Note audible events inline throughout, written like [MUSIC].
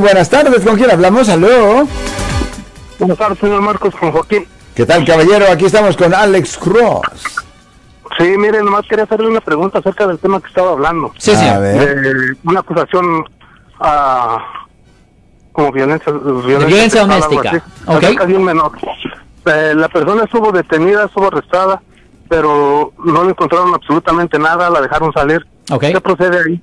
Buenas tardes, ¿con quién hablamos? Aló. Buenas tardes, señor Marcos, con Joaquín. ¿Qué tal, caballero? Aquí estamos con Alex Cross. Sí, mire, nomás quería hacerle una pregunta acerca del tema que estaba hablando. Sí, sí. A ver. Eh, una acusación a como violencia, violencia, violencia doméstica. Acerca de un menor. Eh, la persona estuvo detenida, estuvo arrestada, pero no le encontraron absolutamente nada, la dejaron salir. Okay. ¿Qué procede ahí?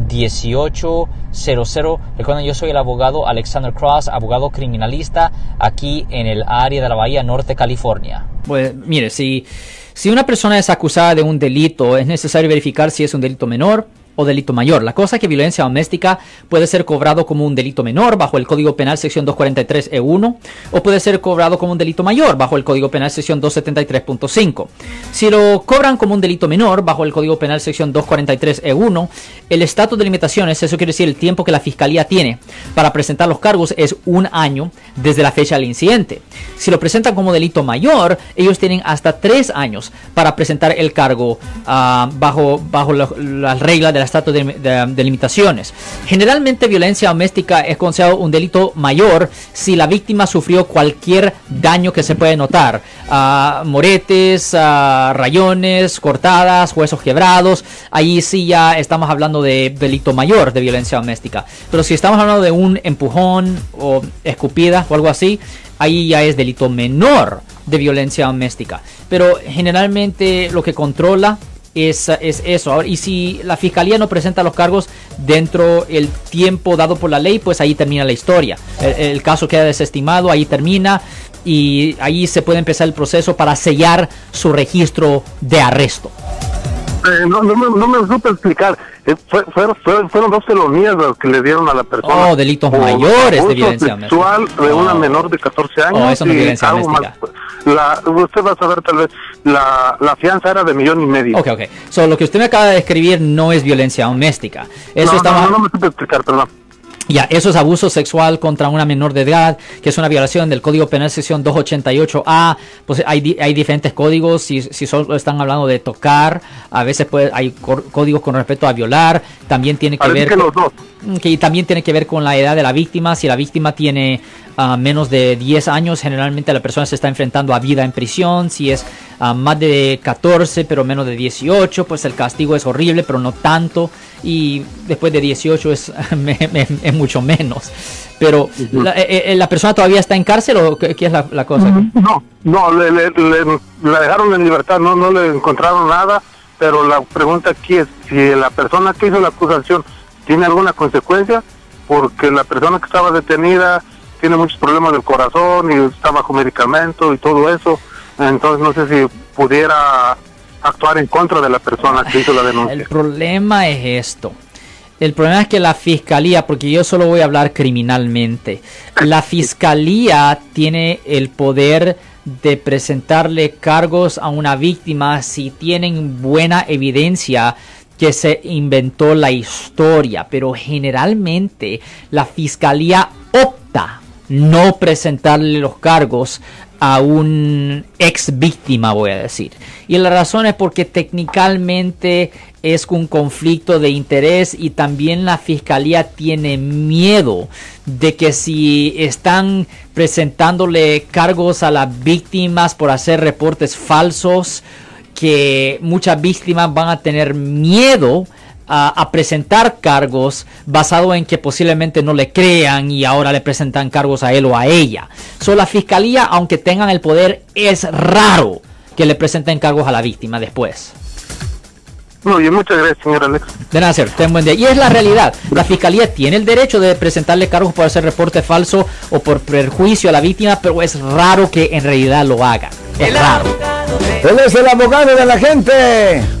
1-800-530-1800. Recuerden, yo soy el abogado Alexander Cross, abogado criminalista aquí en el área de la Bahía Norte, California. Pues mire, si, si una persona es acusada de un delito, es necesario verificar si es un delito menor o delito mayor. La cosa es que violencia doméstica puede ser cobrado como un delito menor bajo el Código Penal sección 243E1 o puede ser cobrado como un delito mayor bajo el Código Penal sección 273.5. Si lo cobran como un delito menor bajo el Código Penal sección 243E1, el estatus de limitaciones, eso quiere decir el tiempo que la fiscalía tiene para presentar los cargos es un año desde la fecha del incidente. Si lo presentan como delito mayor, ellos tienen hasta tres años para presentar el cargo uh, bajo, bajo las reglas de la estatus de, limitaciones. Generalmente violencia doméstica es considerado un delito mayor si la víctima sufrió cualquier daño que se puede notar. Uh, moretes, uh, rayones, cortadas, huesos quebrados. Ahí sí ya estamos hablando de delito mayor de violencia doméstica. Pero si estamos hablando de un empujón o escupida o algo así, ahí ya es delito menor de violencia doméstica. Pero generalmente lo que controla es, es eso. Y si la fiscalía no presenta los cargos dentro del tiempo dado por la ley, pues ahí termina la historia. El, caso queda desestimado, ahí termina y ahí se puede empezar el proceso para sellar su registro de arresto. Eh, no, no, no, me supe explicar. Eh, fueron, fueron, dos felonías los que le dieron a la persona. Oh, delitos mayores de violencia sexual de una oh. menor de 14 años. Oh, eso no es violencia doméstica. La, usted va a saber tal vez, la, la fianza era de millón y medio. Ok, ok. So, lo que usted me acaba de describir no es violencia doméstica. Eso no, estaba... no, no me supe explicar, perdón. Ya, eso es abuso sexual contra una menor de edad, que es una violación del Código Penal sección 288A. Pues hay, hay diferentes códigos, si, si solo están hablando de tocar, a veces puede, hay códigos con respecto a violar, también tiene que ver... Que los dos. Que también tiene que ver con la edad de la víctima. Si la víctima tiene uh, menos de 10 años, generalmente la persona se está enfrentando a vida en prisión. Si es uh, más de 14, pero menos de 18, pues el castigo es horrible, pero no tanto. Y después de 18 es, [LAUGHS] es mucho menos. Pero, la, eh, eh, la, persona todavía está en cárcel o qué, es la, la, cosa? No, no, le, le, le, la dejaron en libertad, no, no le encontraron nada. Pero la pregunta aquí es si la persona que hizo la acusación tiene alguna consecuencia, porque la persona que estaba detenida tiene muchos problemas del corazón y está bajo medicamento y todo eso. Entonces no sé si pudiera actuar en contra de la persona que hizo la [LAUGHS] denuncia. El problema es esto. El problema es que la fiscalía, porque yo solo voy a hablar criminalmente, la [LAUGHS] fiscalía tiene el poder de presentarle cargos a una víctima si tienen buena evidencia que se inventó la historia, pero generalmente la fiscalía opta no presentarle los cargos a un ex víctima, voy a decir. Y la razón es porque técnicamente es un conflicto de interés y también la fiscalía tiene miedo de que si están presentándole cargos a las víctimas por hacer reportes falsos, que muchas víctimas van a tener miedo a, presentar cargos basado en que posiblemente no le crean y ahora le presentan cargos a él o a ella. So, la fiscalía, aunque tengan el poder, es raro que le presenten cargos a la víctima después. Muy bien, muchas gracias, señor Alex. De nada, señor. Ten buen día. Y es la realidad. La fiscalía tiene el derecho de presentarle cargos por hacer reporte falso o por perjuicio a la víctima, pero es raro que en realidad lo haga. Es raro. Él es el abogado de la gente.